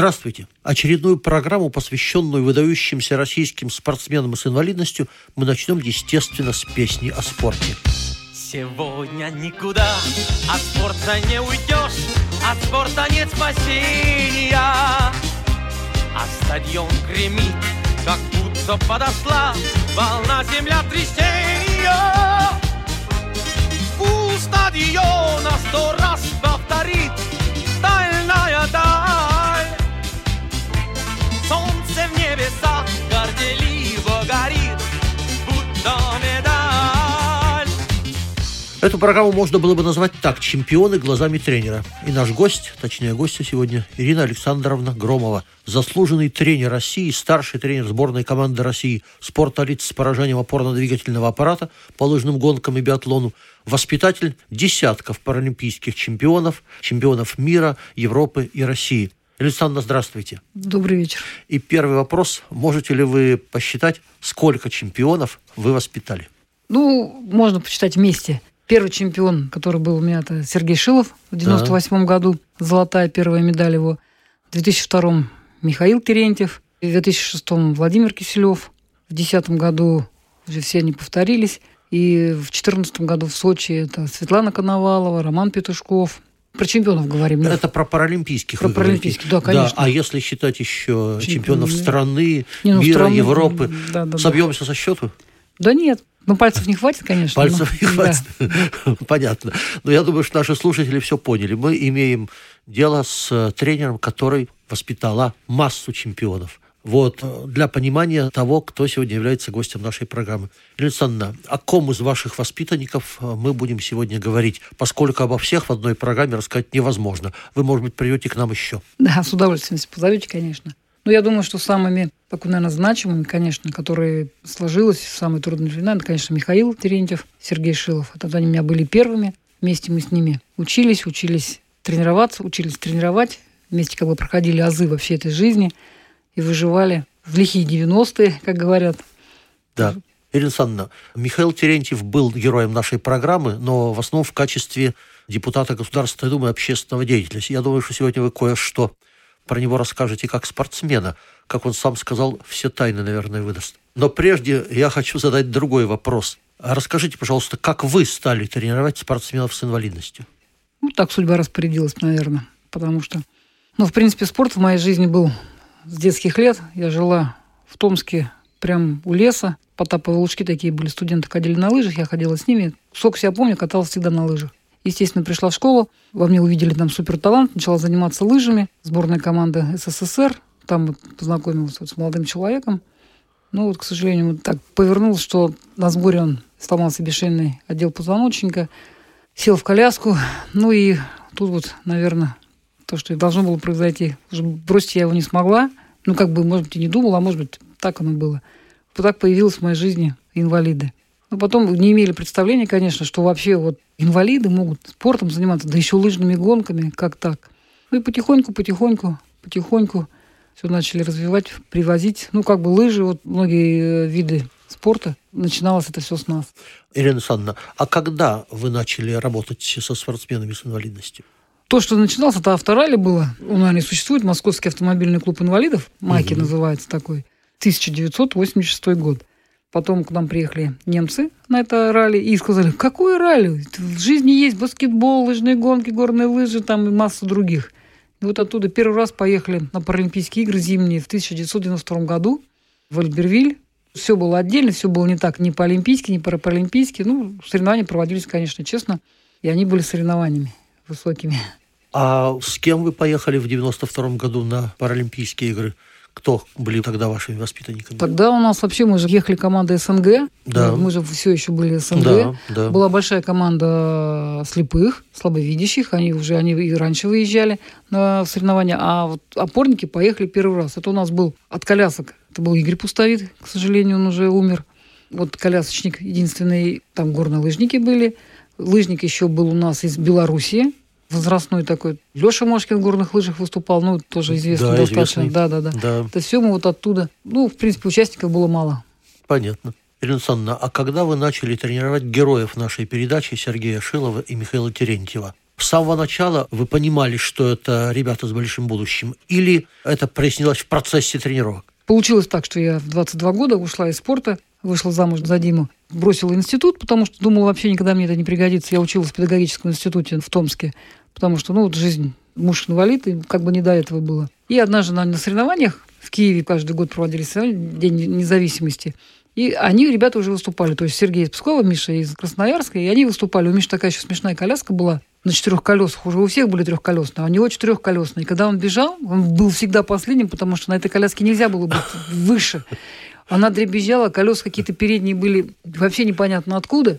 Здравствуйте! Очередную программу, посвященную выдающимся российским спортсменам с инвалидностью, мы начнем, естественно, с песни о спорте. Сегодня никуда от спорта не уйдешь, от спорта нет спасения. А стадион гремит, как будто подошла волна земля трясения. У стадиона сто раз Эту программу можно было бы назвать так «Чемпионы глазами тренера». И наш гость, точнее гостья сегодня, Ирина Александровна Громова, заслуженный тренер России, старший тренер сборной команды России спорта лиц с поражением опорно-двигательного аппарата по лыжным гонкам и биатлону, воспитатель десятков паралимпийских чемпионов, чемпионов мира, Европы и России. Александра, здравствуйте. Добрый вечер. И первый вопрос. Можете ли вы посчитать, сколько чемпионов вы воспитали? Ну, можно почитать вместе. Первый чемпион, который был у меня, это Сергей Шилов в 98 году. Золотая первая медаль его. В 2002 Михаил Терентьев. В 2006 Владимир Киселев. В 2010 году уже все они повторились. И в 2014 году в Сочи это Светлана Коновалова, Роман Петушков. Про чемпионов говорим. да? Это про паралимпийских. Про паралимпийских, да, конечно. а если считать еще Чемпионов чемпионов страны, Не, ну, мира, страны, Европы, да, да, да. собьемся со счету? Да нет, ну пальцев не хватит, конечно. Пальцев но- не да. хватит. Понятно. Но я думаю, что наши слушатели все поняли. Мы имеем дело с э, тренером, который воспитала массу чемпионов. Вот, э, для понимания того, кто сегодня является гостем нашей программы. Елена Александровна, о ком из ваших воспитанников э, мы будем сегодня говорить, поскольку обо всех в одной программе рассказать невозможно. Вы, может быть, придете к нам еще. Да, с удовольствием, если позовете, конечно. Ну, я думаю, что самыми, так, наверное, значимыми, конечно, которые сложилось в самые трудные времена, это, конечно, Михаил Терентьев, Сергей Шилов. Это они у меня были первыми. Вместе мы с ними учились, учились тренироваться, учились тренировать. Вместе как бы проходили азы во всей этой жизни и выживали в лихие 90-е, как говорят. Да. Ирина Александровна, Михаил Терентьев был героем нашей программы, но в основном в качестве депутата Государственной Думы общественного деятеля. Я думаю, что сегодня вы кое-что про него расскажете как спортсмена. Как он сам сказал, все тайны, наверное, выдаст. Но прежде я хочу задать другой вопрос. А Расскажите, пожалуйста, как вы стали тренировать спортсменов с инвалидностью? Ну, так судьба распорядилась, наверное. Потому что, ну, в принципе, спорт в моей жизни был с детских лет. Я жила в Томске, прям у леса. Потаповые лужки такие были, студенты ходили на лыжах, я ходила с ними. Сколько себя помню, каталась всегда на лыжах. Естественно, пришла в школу, во мне увидели там супер талант, начала заниматься лыжами. Сборная команда СССР, там познакомилась вот с молодым человеком. Ну вот, к сожалению, вот так повернулось, что на сборе он сломал себе шейный отдел позвоночника, сел в коляску. Ну и тут вот, наверное, то, что должно было произойти. Бросить я его не смогла. Ну, как бы, может быть, и не думала, а может быть, так оно было. Вот так появилась в моей жизни инвалиды. Но потом не имели представления, конечно, что вообще вот инвалиды могут спортом заниматься, да еще лыжными гонками, как так. Ну и потихоньку, потихоньку, потихоньку все начали развивать, привозить. Ну, как бы лыжи, вот многие э, виды спорта. Начиналось это все с нас. Ирина Александровна, а когда вы начали работать со спортсменами с инвалидностью? То, что начиналось, это авторалли было. Он, наверное, и существует. Московский автомобильный клуб инвалидов. Майки называется такой. 1986 год. Потом к нам приехали немцы на это ралли и сказали, какое ралли? В жизни есть баскетбол, лыжные гонки, горные лыжи, там и масса других. И вот оттуда первый раз поехали на Паралимпийские игры зимние в 1992 году в Альбервиль. Все было отдельно, все было не так, ни по-олимпийски, ни по-паралимпийски. Ну, соревнования проводились, конечно, честно, и они были соревнованиями высокими. А с кем вы поехали в 92 году на Паралимпийские игры? Кто были тогда вашими воспитанниками? Тогда у нас вообще мы же ехали команда СНГ. Да. Мы же все еще были СНГ. Да, да. Была большая команда слепых, слабовидящих. Они уже они и раньше выезжали на соревнования. А вот опорники поехали первый раз. Это у нас был от колясок. Это был Игорь Пустовит, к сожалению, он уже умер. Вот колясочник единственный, там горнолыжники были. Лыжник еще был у нас из Белоруссии, возрастной такой. Леша Мошкин в горных лыжах выступал, ну, тоже известный Да, достаточно. известный. Да, да, да. Да, Это все мы вот оттуда. Ну, в принципе, участников было мало. понятно. Ирина Александровна, а когда вы начали тренировать героев нашей передачи Сергея Шилова и Михаила Терентьева? С самого начала вы понимали, что это ребята с большим будущим? Или это прояснилось в процессе тренировок? Получилось так, что я в 22 года ушла из спорта, вышла замуж за Диму, бросила институт, потому что думала, вообще никогда мне это не пригодится. Я училась в педагогическом институте в Томске, потому что, ну, вот жизнь, муж инвалид, и как бы не до этого было. И однажды на, на соревнованиях в Киеве каждый год проводились соревнования, День независимости, и они, ребята, уже выступали. То есть Сергей из Пскова, Миша из Красноярска, и они выступали. У Миши такая еще смешная коляска была на четырех колесах. Уже у всех были трехколесные, а у него четырехколесные. И когда он бежал, он был всегда последним, потому что на этой коляске нельзя было быть выше. Она дребезжала, колеса какие-то передние были вообще непонятно откуда.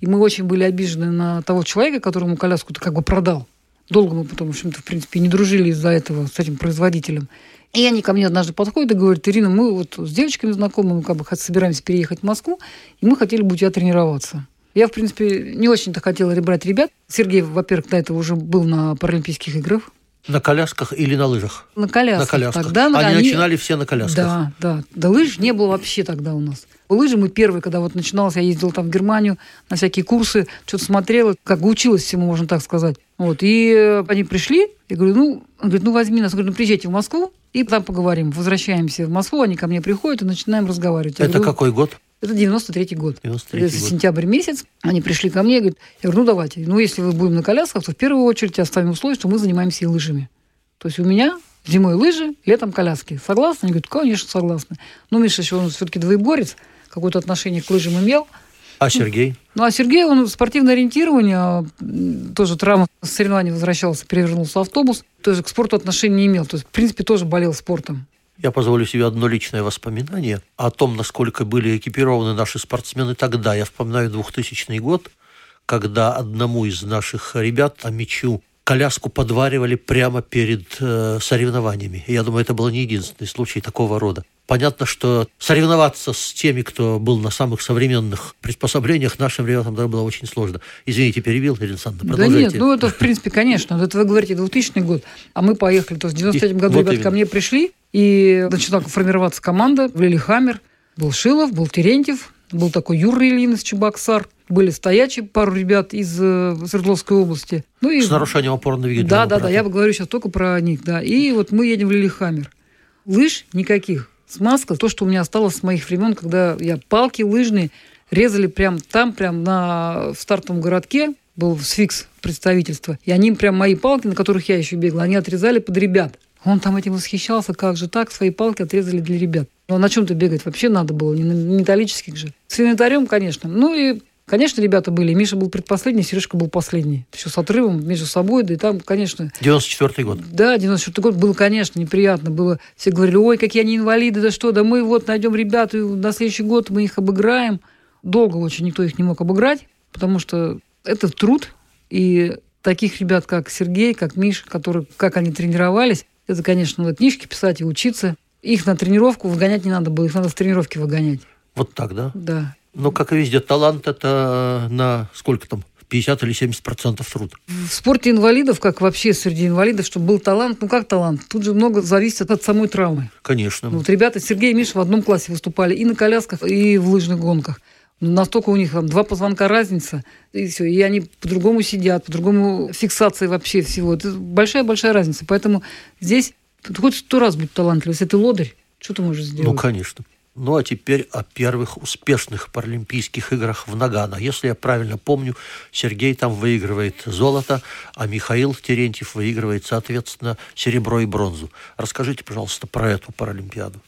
И мы очень были обижены на того человека, которому коляску-то как бы продал. Долго мы потом, в общем-то, в принципе, не дружили из-за этого с этим производителем. И они ко мне однажды подходят и говорят, Ирина, мы вот с девочками знакомы, мы как бы собираемся переехать в Москву, и мы хотели бы у тебя тренироваться. Я, в принципе, не очень-то хотела брать ребят. Сергей, во-первых, до этого уже был на Паралимпийских играх. На колясках или на лыжах? На колясках. На колясках. Тогда на- они, начинали все на колясках. Да, да. Да лыж не было вообще тогда у нас. Лыжи мы первые, когда вот начиналось, я ездила там в Германию на всякие курсы, что-то смотрела, как бы училась всему, можно так сказать. Вот. И э, они пришли, я говорю, ну, он говорит, ну возьми нас, Я говорю, ну приезжайте в Москву, и там поговорим. Возвращаемся в Москву, они ко мне приходят и начинаем разговаривать. Я Это говорю, какой год? Это 93-й год. 93-й Это год. сентябрь месяц. Они пришли ко мне и говорят, я говорю, ну давайте. Ну, если вы будем на колясках, то в первую очередь оставим условие, что мы занимаемся и лыжами. То есть у меня зимой лыжи, летом коляски. Согласны? Они говорят, конечно, согласны. Ну, Миша еще, он все-таки двоеборец, какое-то отношение к лыжам имел. А Сергей? Ну, а Сергей, он спортивное ориентирование, а, тоже травма с соревнований возвращался, перевернулся автобус, тоже к спорту отношения не имел. То есть, в принципе, тоже болел спортом. Я позволю себе одно личное воспоминание о том, насколько были экипированы наши спортсмены тогда. Я вспоминаю 2000 год, когда одному из наших ребят, Амичу, коляску подваривали прямо перед э, соревнованиями. И я думаю, это был не единственный случай такого рода. Понятно, что соревноваться с теми, кто был на самых современных приспособлениях, нашим ребятам тогда было очень сложно. Извините, перебил, Ирина Александровна, Да нет, продолжайте. ну это в принципе, конечно. Это вы говорите 2000 год, а мы поехали. То есть в 93 году Вот ребята именно. ко мне пришли, и начала формироваться команда в Лилихаммер. Был Шилов, был Терентьев, был такой Юра Ильин из Чебоксар. Были стоячие пару ребят из э, Свердловской области. Ну и С нарушением опорно-двигательного да, да, да, аппарата. я говорю сейчас только про них, да. И вот мы едем в Лилихаммер. Лыж никаких. Смазка, то, что у меня осталось с моих времен, когда я палки лыжные резали прям там, прям на, в стартовом городке, был сфикс представительства, и они прям мои палки, на которых я еще бегала, они отрезали под ребят. Он там этим восхищался, как же так, свои палки отрезали для ребят. Ну, а на чем-то бегать вообще надо было, не на металлических же. С инвентарем, конечно. Ну и Конечно, ребята были. Миша был предпоследний, Сережка был последний. Еще с отрывом между собой. Да и там, конечно, 94 год. да, 94 год было, конечно, неприятно. Было, все говорили, ой, какие они инвалиды, да что, да мы вот найдем ребят, и на следующий год мы их обыграем. Долго очень никто их не мог обыграть, потому что это труд. И таких ребят, как Сергей, как Миша, которые, как они тренировались, это, конечно, надо книжки писать и учиться. Их на тренировку выгонять не надо было, их надо с тренировки выгонять. Вот так, да? Да. Ну, как и везде, талант это на сколько там? 50 или 70 процентов труд. В спорте инвалидов, как вообще среди инвалидов, чтобы был талант, ну как талант? Тут же много зависит от самой травмы. Конечно. Ну, Вот ребята, Сергей и Миша в одном классе выступали и на колясках, и в лыжных гонках. Ну, Настолько у них там два позвонка разница, и все. И они по-другому сидят, по-другому фиксация вообще всего. Это большая-большая разница. Поэтому здесь хоть сто раз будь талантлив. Если ты лодырь, что ты можешь сделать? Ну, конечно. Ну, а теперь о первых успешных паралимпийских играх в Нагано. Если я правильно помню, Сергей там выигрывает золото, а Михаил Терентьев выигрывает, соответственно, серебро и бронзу. Расскажите, пожалуйста, про эту паралимпиаду.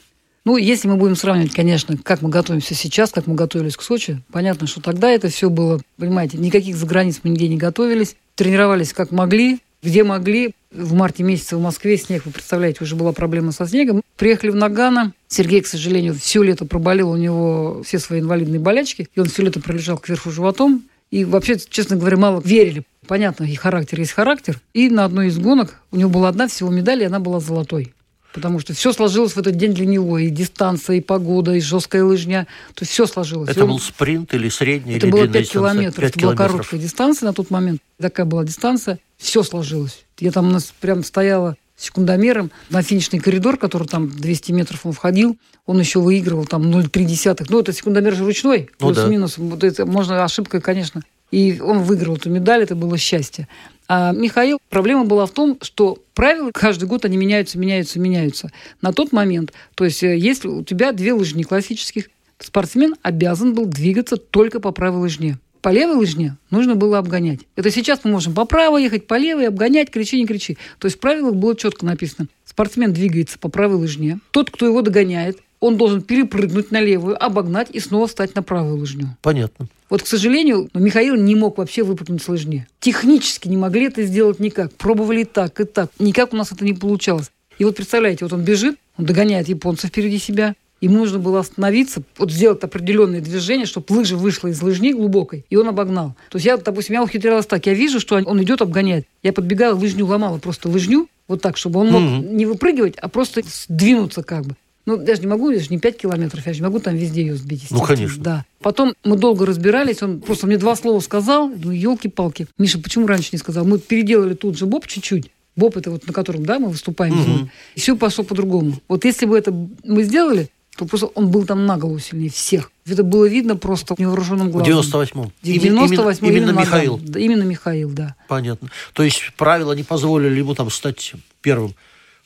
Ну, если мы будем сравнивать, конечно, как мы готовимся сейчас, как мы готовились к Сочи, понятно, что тогда это все было, понимаете, никаких заграниц мы нигде не готовились, тренировались как могли, где могли. В марте месяце в Москве снег, вы представляете, уже была проблема со снегом. Приехали в Нагано. Сергей, к сожалению, все лето проболел у него все свои инвалидные болячки. И он все лето пролежал кверху животом. И вообще, честно говоря, мало верили. Понятно, и характер есть характер. И на одной из гонок у него была одна всего медаль, и она была золотой. Потому что все сложилось в этот день для него. И дистанция, и погода, и жесткая лыжня. То есть все сложилось. Это И он- был спринт или средняя, это или было длинная 5 дистанция? километров. Пять это была короткая дистанция на тот момент. Такая была дистанция. Все сложилось. Я там у нас прям стояла секундомером на финишный коридор, который там 200 метров он входил. Он еще выигрывал там 0,3. Ну, это секундомер же ручной, Ну да. плюс-минус. Вот это можно ошибкой, конечно. И он выиграл эту медаль, это было счастье. А Михаил, проблема была в том, что правила каждый год они меняются, меняются, меняются. На тот момент, то есть э, если у тебя две лыжни классических, спортсмен обязан был двигаться только по правой лыжне. По левой лыжне нужно было обгонять. Это сейчас мы можем по правой ехать, по левой, обгонять, кричи, не кричи. То есть в правилах было четко написано. Спортсмен двигается по правой лыжне. Тот, кто его догоняет, он должен перепрыгнуть на левую, обогнать и снова встать на правую лыжню. Понятно. Вот, к сожалению, ну, Михаил не мог вообще выпрыгнуть с лыжни. Технически не могли это сделать никак. Пробовали и так, и так. Никак у нас это не получалось. И вот представляете, вот он бежит, он догоняет японца впереди себя. Ему нужно было остановиться, вот сделать определенные движения, чтобы лыжа вышла из лыжни глубокой, и он обогнал. То есть я, допустим, я ухитрялась так. Я вижу, что он идет обгоняет. Я подбегала, лыжню ломала, просто лыжню, вот так, чтобы он мог Мгм. не выпрыгивать, а просто сдвинуться как бы. Ну, я же не могу, я же не 5 километров, я же не могу там везде ее сбить. Ну, конечно. Да. Потом мы долго разбирались, он просто мне два слова сказал, ну, елки-палки. Миша, почему раньше не сказал? Мы переделали тут же боб чуть-чуть. Боб это вот на котором, да, мы выступаем. Мгм. И все пошло по-другому. Вот если бы это мы сделали, то просто он был там на голову сильнее всех. Это было видно просто невооруженным В глазом. 98-м. В 98 Именно, именно. Михаил. Да, именно Михаил, да. Понятно. То есть правила не позволили ему там стать первым.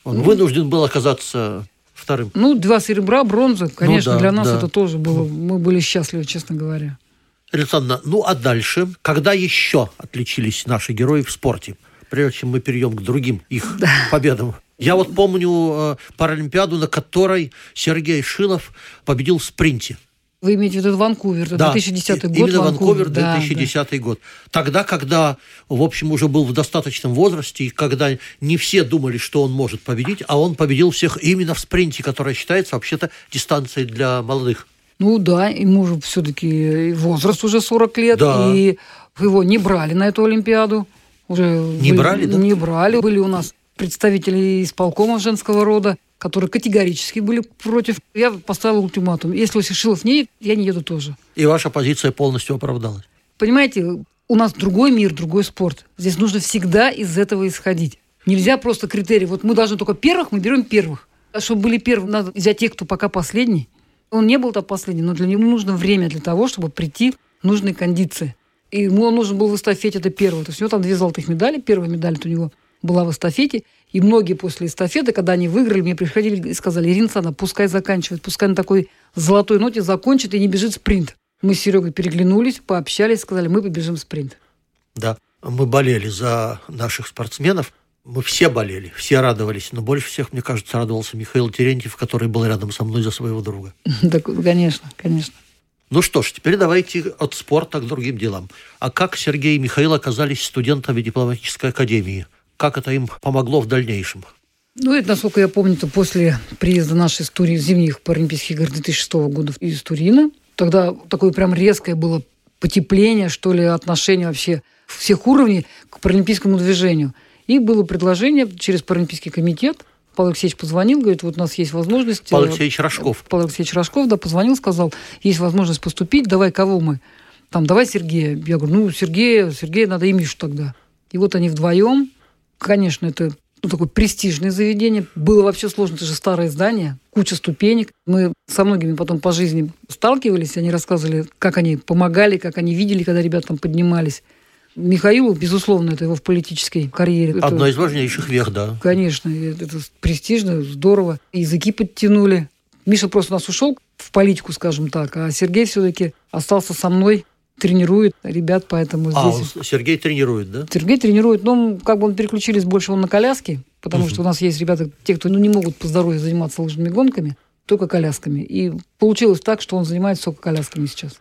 Ну. Он вынужден был оказаться вторым. Ну, два серебра, бронза, конечно, да, для нас да. это тоже было. Мы были счастливы, честно говоря. Александра, ну а дальше, когда еще отличились наши герои в спорте? Прежде чем мы перейдем к другим их победам. Я вот помню э, Паралимпиаду, на которой Сергей Шилов победил в спринте. Вы имеете в виду Ванкувер, Да, 2010 и- год. Именно Ванкувер, да, 2010 год. Тогда, когда, в общем, уже был в достаточном возрасте, и когда не все думали, что он может победить, а он победил всех именно в спринте, которая считается вообще-то дистанцией для молодых. Ну да, ему же все-таки возраст уже 40 лет, Да. и его не брали на эту Олимпиаду. Уже Не были- брали, да? Не брали. Были у нас представители исполкома женского рода, которые категорически были против. Я поставила ультиматум. Если Шишилов не едет, я не еду тоже. И ваша позиция полностью оправдалась. Понимаете, у нас другой мир, другой спорт. Здесь нужно всегда из этого исходить. Нельзя просто критерий. Вот мы должны только первых, мы берем первых. А чтобы были первые, надо взять тех, кто пока последний. Он не был там последний, но для него нужно время для того, чтобы прийти в нужные кондиции. И ему он нужен был в эстафете это первый. То есть у него там две золотых медали. Первая медаль у него была в эстафете. И многие после эстафеты, когда они выиграли, мне приходили и сказали, Ирина Александровна, пускай заканчивает, пускай на такой золотой ноте закончит и не бежит спринт. Мы с Серегой переглянулись, пообщались, сказали, мы побежим спринт. Да, мы болели за наших спортсменов. Мы все болели, все радовались. Но больше всех, мне кажется, радовался Михаил Терентьев, который был рядом со мной за своего друга. Так, конечно, конечно. Ну что ж, теперь давайте от спорта к другим делам. А как Сергей и Михаил оказались студентами дипломатической академии? Как это им помогло в дальнейшем? Ну, это, насколько я помню, то после приезда нашей из зимних Паралимпийских игр 2006 года из Турина, тогда такое прям резкое было потепление, что ли, отношение вообще всех уровней к паралимпийскому движению. И было предложение через Паралимпийский комитет. Павел Алексеевич позвонил, говорит, вот у нас есть возможность... Павел э, Алексеевич Рожков. Павел Алексеевич Рожков, да, позвонил, сказал, есть возможность поступить, давай кого мы? Там, давай Сергея. Я говорю, ну, Сергея, Сергея надо и Мишу тогда. И вот они вдвоем. Конечно, это ну, такое престижное заведение. Было вообще сложно, это же старое здание, куча ступенек. Мы со многими потом по жизни сталкивались, они рассказывали, как они помогали, как они видели, когда ребята там поднимались. Михаилу, безусловно, это его в политической карьере. Это- Одно из важнейших вех, да. Конечно, это престижно, здорово. Языки подтянули. Миша просто у нас ушел в политику, скажем так, а Сергей все-таки остался со мной, тренирует ребят, поэтому А, здесь... он- Сергей тренирует, да? Сергей тренирует, ну, как бы он переключились больше он на коляски, потому что у нас есть ребята, те, кто ну, не могут по здоровью заниматься лыжными гонками, только колясками. И получилось так, что он занимается только колясками сейчас.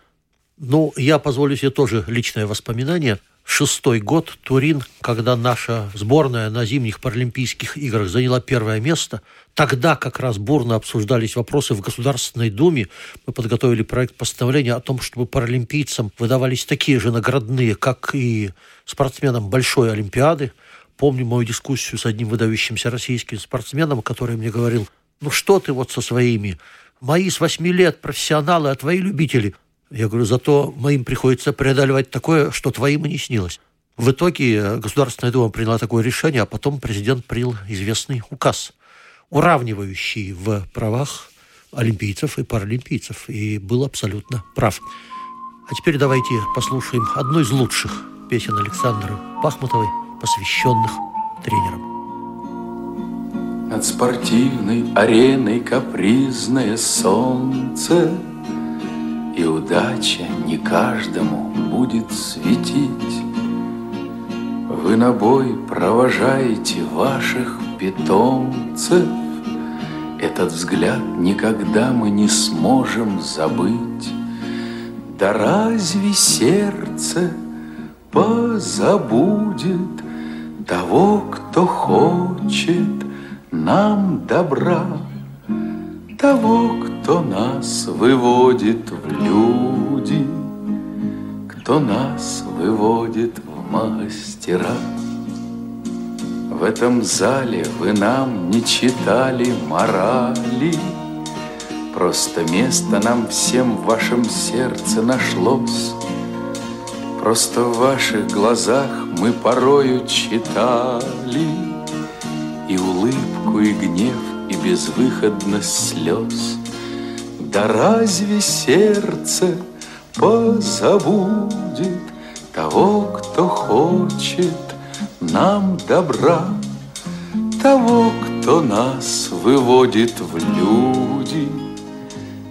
Ну, я позволю себе тоже личное воспоминание. Шестой год, Турин, когда наша сборная на зимних Паралимпийских играх заняла первое место, тогда как раз бурно обсуждались вопросы в Государственной Думе. Мы подготовили проект постановления о том, чтобы паралимпийцам выдавались такие же наградные, как и спортсменам Большой Олимпиады. Помню мою дискуссию с одним выдающимся российским спортсменом, который мне говорил, ну что ты вот со своими, мои с восьми лет профессионалы, а твои любители – я говорю, зато моим приходится преодолевать такое, что твоим и не снилось. В итоге Государственная Дума приняла такое решение, а потом президент принял известный указ, уравнивающий в правах олимпийцев и паралимпийцев, и был абсолютно прав. А теперь давайте послушаем одну из лучших песен Александры Пахмутовой, посвященных тренерам. Над спортивной ареной капризное солнце – и удача не каждому будет светить. Вы на бой провожаете ваших питомцев, Этот взгляд никогда мы не сможем забыть. Да разве сердце позабудет Того, кто хочет нам добра? того, кто нас выводит в люди, кто нас выводит в мастера. В этом зале вы нам не читали морали, Просто место нам всем в вашем сердце нашлось. Просто в ваших глазах мы порою читали И улыбку, и гнев, и безвыходность слез. Да разве сердце позабудет того, кто хочет нам добра, того, кто нас выводит в люди,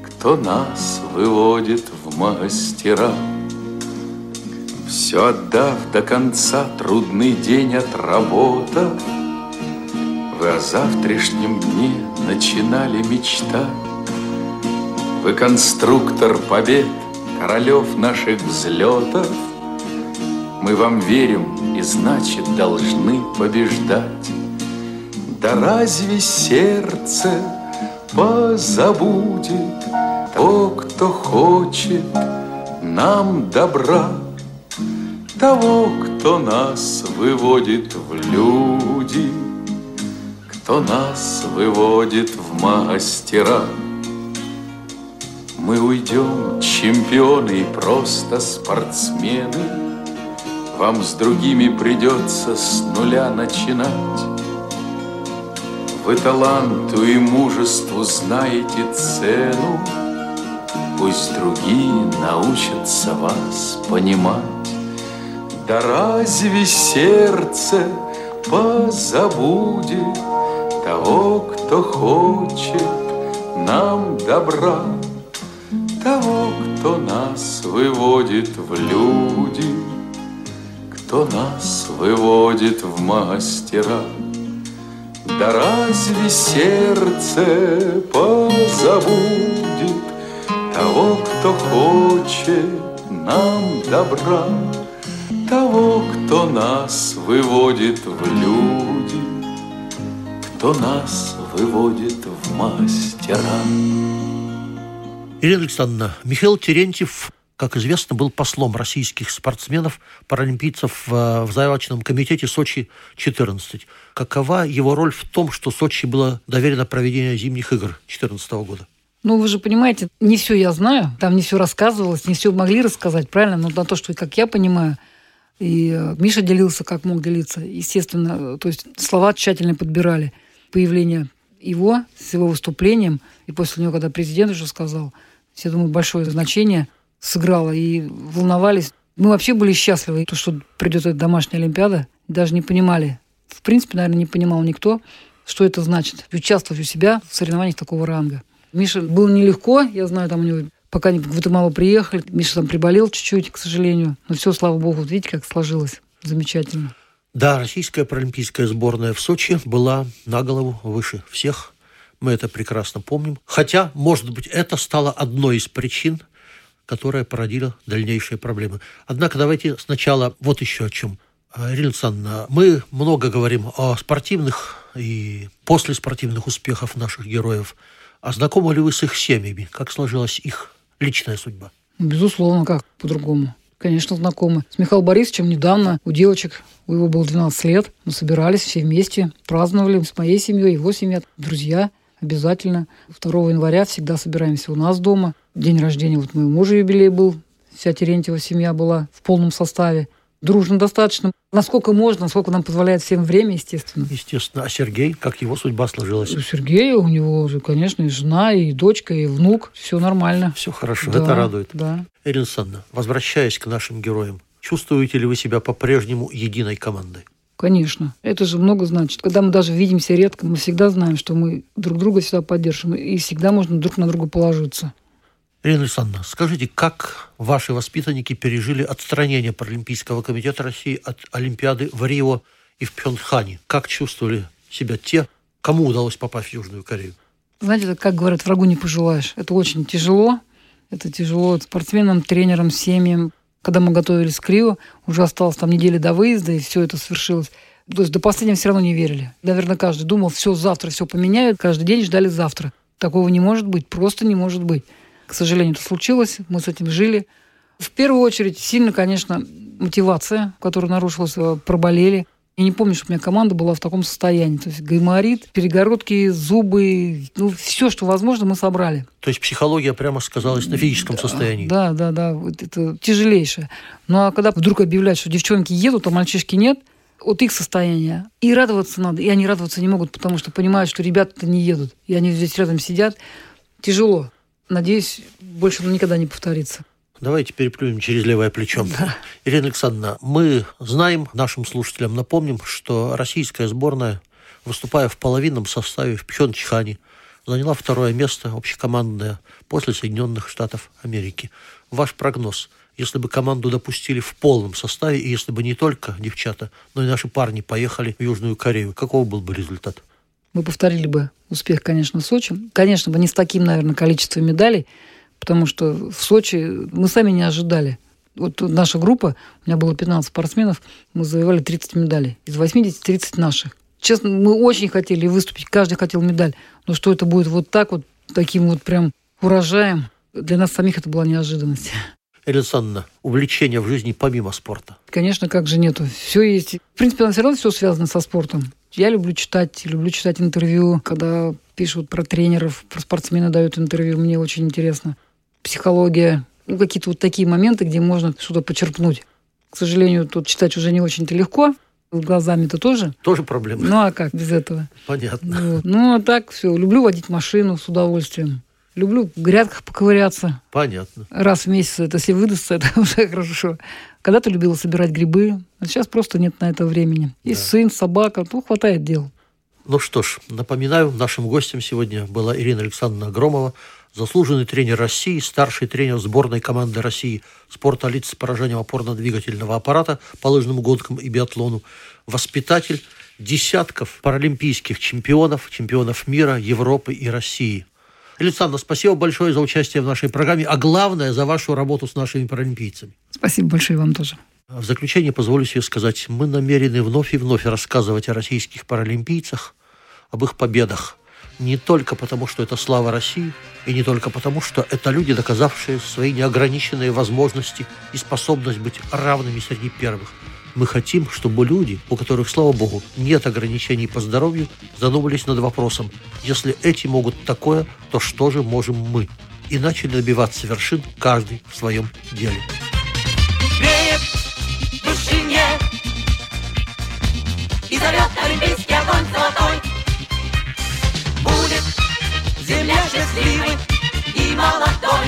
кто нас выводит в мастера. Все отдав до конца трудный день отработав, вы о завтрашнем дне начинали мечтать. Вы конструктор побед, королев наших взлетов. Мы вам верим и значит должны побеждать. Да разве сердце позабудет того, кто хочет нам добра, того, кто нас выводит в люди? кто нас выводит в мастера. Мы уйдем, чемпионы и просто спортсмены, Вам с другими придется с нуля начинать. Вы таланту и мужеству знаете цену, Пусть другие научатся вас понимать. Да разве сердце позабудет того, кто хочет нам добра, того, кто нас выводит в люди, кто нас выводит в мастера. Да разве сердце позабудет того, кто хочет нам добра, того, кто нас выводит в люди? кто нас выводит в мастера. Ирина Александровна, Михаил Терентьев, как известно, был послом российских спортсменов, паралимпийцев в, в заявочном комитете Сочи-14. Какова его роль в том, что Сочи было доверено проведение зимних игр 2014 года? Ну, вы же понимаете, не все я знаю, там не все рассказывалось, не все могли рассказать, правильно? Но на то, что, как я понимаю, и э, Миша делился, как мог делиться, естественно, то есть слова тщательно подбирали – появление его с его выступлением, и после него, когда президент уже сказал, все, думаю, большое значение сыграло, и волновались. Мы вообще были счастливы, то, что придет эта домашняя Олимпиада, даже не понимали. В принципе, наверное, не понимал никто, что это значит. Участвовать у себя в соревнованиях такого ранга. Миша было нелегко, я знаю, там у него пока в Гватемалу приехали, Миша там приболел чуть-чуть, к сожалению. Но все, слава богу, вот видите, как сложилось. Замечательно. Да, российская паралимпийская сборная в Сочи была на голову выше всех. Мы это прекрасно помним. Хотя, может быть, это стало одной из причин, которая породила дальнейшие проблемы. Однако давайте сначала вот еще о чем. А, Ирина Александровна, мы много говорим о спортивных и послеспортивных успехах наших героев. А знакомы ли вы с их семьями? Как сложилась их личная судьба? Безусловно, как по-другому. Конечно, знакомы. С Михаилом Борисовичем недавно у девочек, у его было 12 лет, мы собирались все вместе, праздновали с моей семьей, его семья, друзья обязательно. 2 января всегда собираемся у нас дома. День рождения вот моего мужа юбилей был. Вся Терентьева семья была в полном составе дружно достаточно. Насколько можно, насколько нам позволяет всем время, естественно. Естественно. А Сергей, как его судьба сложилась? У Сергея, у него конечно, и жена, и дочка, и внук. Все нормально. Все хорошо, Да, это радует. Да. Ирина Александровна, возвращаясь к нашим героям, чувствуете ли вы себя по-прежнему единой командой? Конечно. Это же много значит. Когда мы даже видимся редко, мы всегда знаем, что мы друг друга всегда поддержим. И всегда можно друг на друга положиться. Ирина Александровна, скажите, как ваши воспитанники пережили отстранение Паралимпийского комитета России от Олимпиады в Рио и в Пхенчхане? Как чувствовали себя те, кому удалось попасть в Южную Корею? Знаете, как говорят, врагу не пожелаешь. Это очень тяжело. Это тяжело спортсменам, тренерам, семьям. Когда мы готовились к Рио, уже осталось там недели до выезда, и все это свершилось. То есть до последнего все равно не верили. Наверное, каждый думал, все, завтра все поменяют. Каждый день ждали завтра. Такого не может быть, просто не может быть. К сожалению, это случилось, мы с этим жили. В первую очередь, сильно, конечно, мотивация, которая нарушилась, э, проболели. Я не помню, что у меня команда была в таком состоянии. То есть гайморит, перегородки, зубы, ну, все, что возможно, мы собрали. То есть психология прямо сказалась на физическом состоянии? Да, да, да. Это тяжелейшее. Ну а когда вдруг объявляют, что девчонки едут, а мальчишки нет, вот их состояние. И радоваться надо. И они радоваться не могут, потому что понимают, что ребята-то не едут. И они здесь рядом сидят. Тяжело. Надеюсь, больше никогда не повторится. Давайте переплюнем через левое плечо. Ирина Александровна, мы знаем, нашим слушателям напомним, что российская сборная, выступая в половинном составе в Пхенчхане, заняла второе место общекомандное после Соединенных Штатов Америки. Ваш прогноз, если бы команду допустили в полном составе, и если бы не только девчата, но и наши парни поехали в Южную Корею, каков был бы результат? Мы повторили бы успех, конечно, в Сочи. Конечно, бы не с таким, наверное, количеством медалей, потому что в Сочи мы сами не ожидали. Вот наша группа, у меня было 15 спортсменов, мы завоевали 30 медалей. Из 80 30 наших. Честно, мы очень хотели выступить, каждый хотел медаль. Но что это будет вот так вот, таким вот прям урожаем, для нас самих это была неожиданность. Александровна, увлечение в жизни помимо спорта? Конечно, как же нету. Все есть. В принципе, все равно все связано со спортом. Я люблю читать, люблю читать интервью, когда пишут про тренеров, про спортсменов дают интервью, мне очень интересно. Психология, ну, какие-то вот такие моменты, где можно что-то почерпнуть. К сожалению, тут читать уже не очень-то легко, глазами-то тоже. Тоже проблема. Ну а как без этого? Понятно. Вот. Ну а так все. Люблю водить машину с удовольствием. Люблю в грядках поковыряться. Понятно. Раз в месяц, это если выдастся, это уже хорошо. Когда-то любила собирать грибы, а сейчас просто нет на это времени. И Да. сын, собака, ну, хватает дел. Ну что ж, напоминаю, нашим гостем сегодня была Ирина Александровна Громова, заслуженный тренер России, старший тренер сборной команды России спорта лиц с поражением опорно-двигательного аппарата по лыжным гонкам и биатлону, воспитатель десятков паралимпийских чемпионов, чемпионов мира, Европы и России. Ирина Александровна, спасибо большое за участие в нашей программе, а главное, за вашу работу с нашими паралимпийцами. Спасибо большое вам тоже. В заключение позволю себе сказать, мы намерены вновь и вновь рассказывать о российских паралимпийцах, об их победах. Не только потому, что это слава России, и не только потому, что это люди, доказавшие свои неограниченные возможности и способность быть равными среди первых. Мы хотим, чтобы люди, у которых, слава богу, нет ограничений по здоровью, задумались над вопросом, если эти могут такое, то что же можем мы? И начали добиваться вершин каждый в своем деле. счастливы и молодой.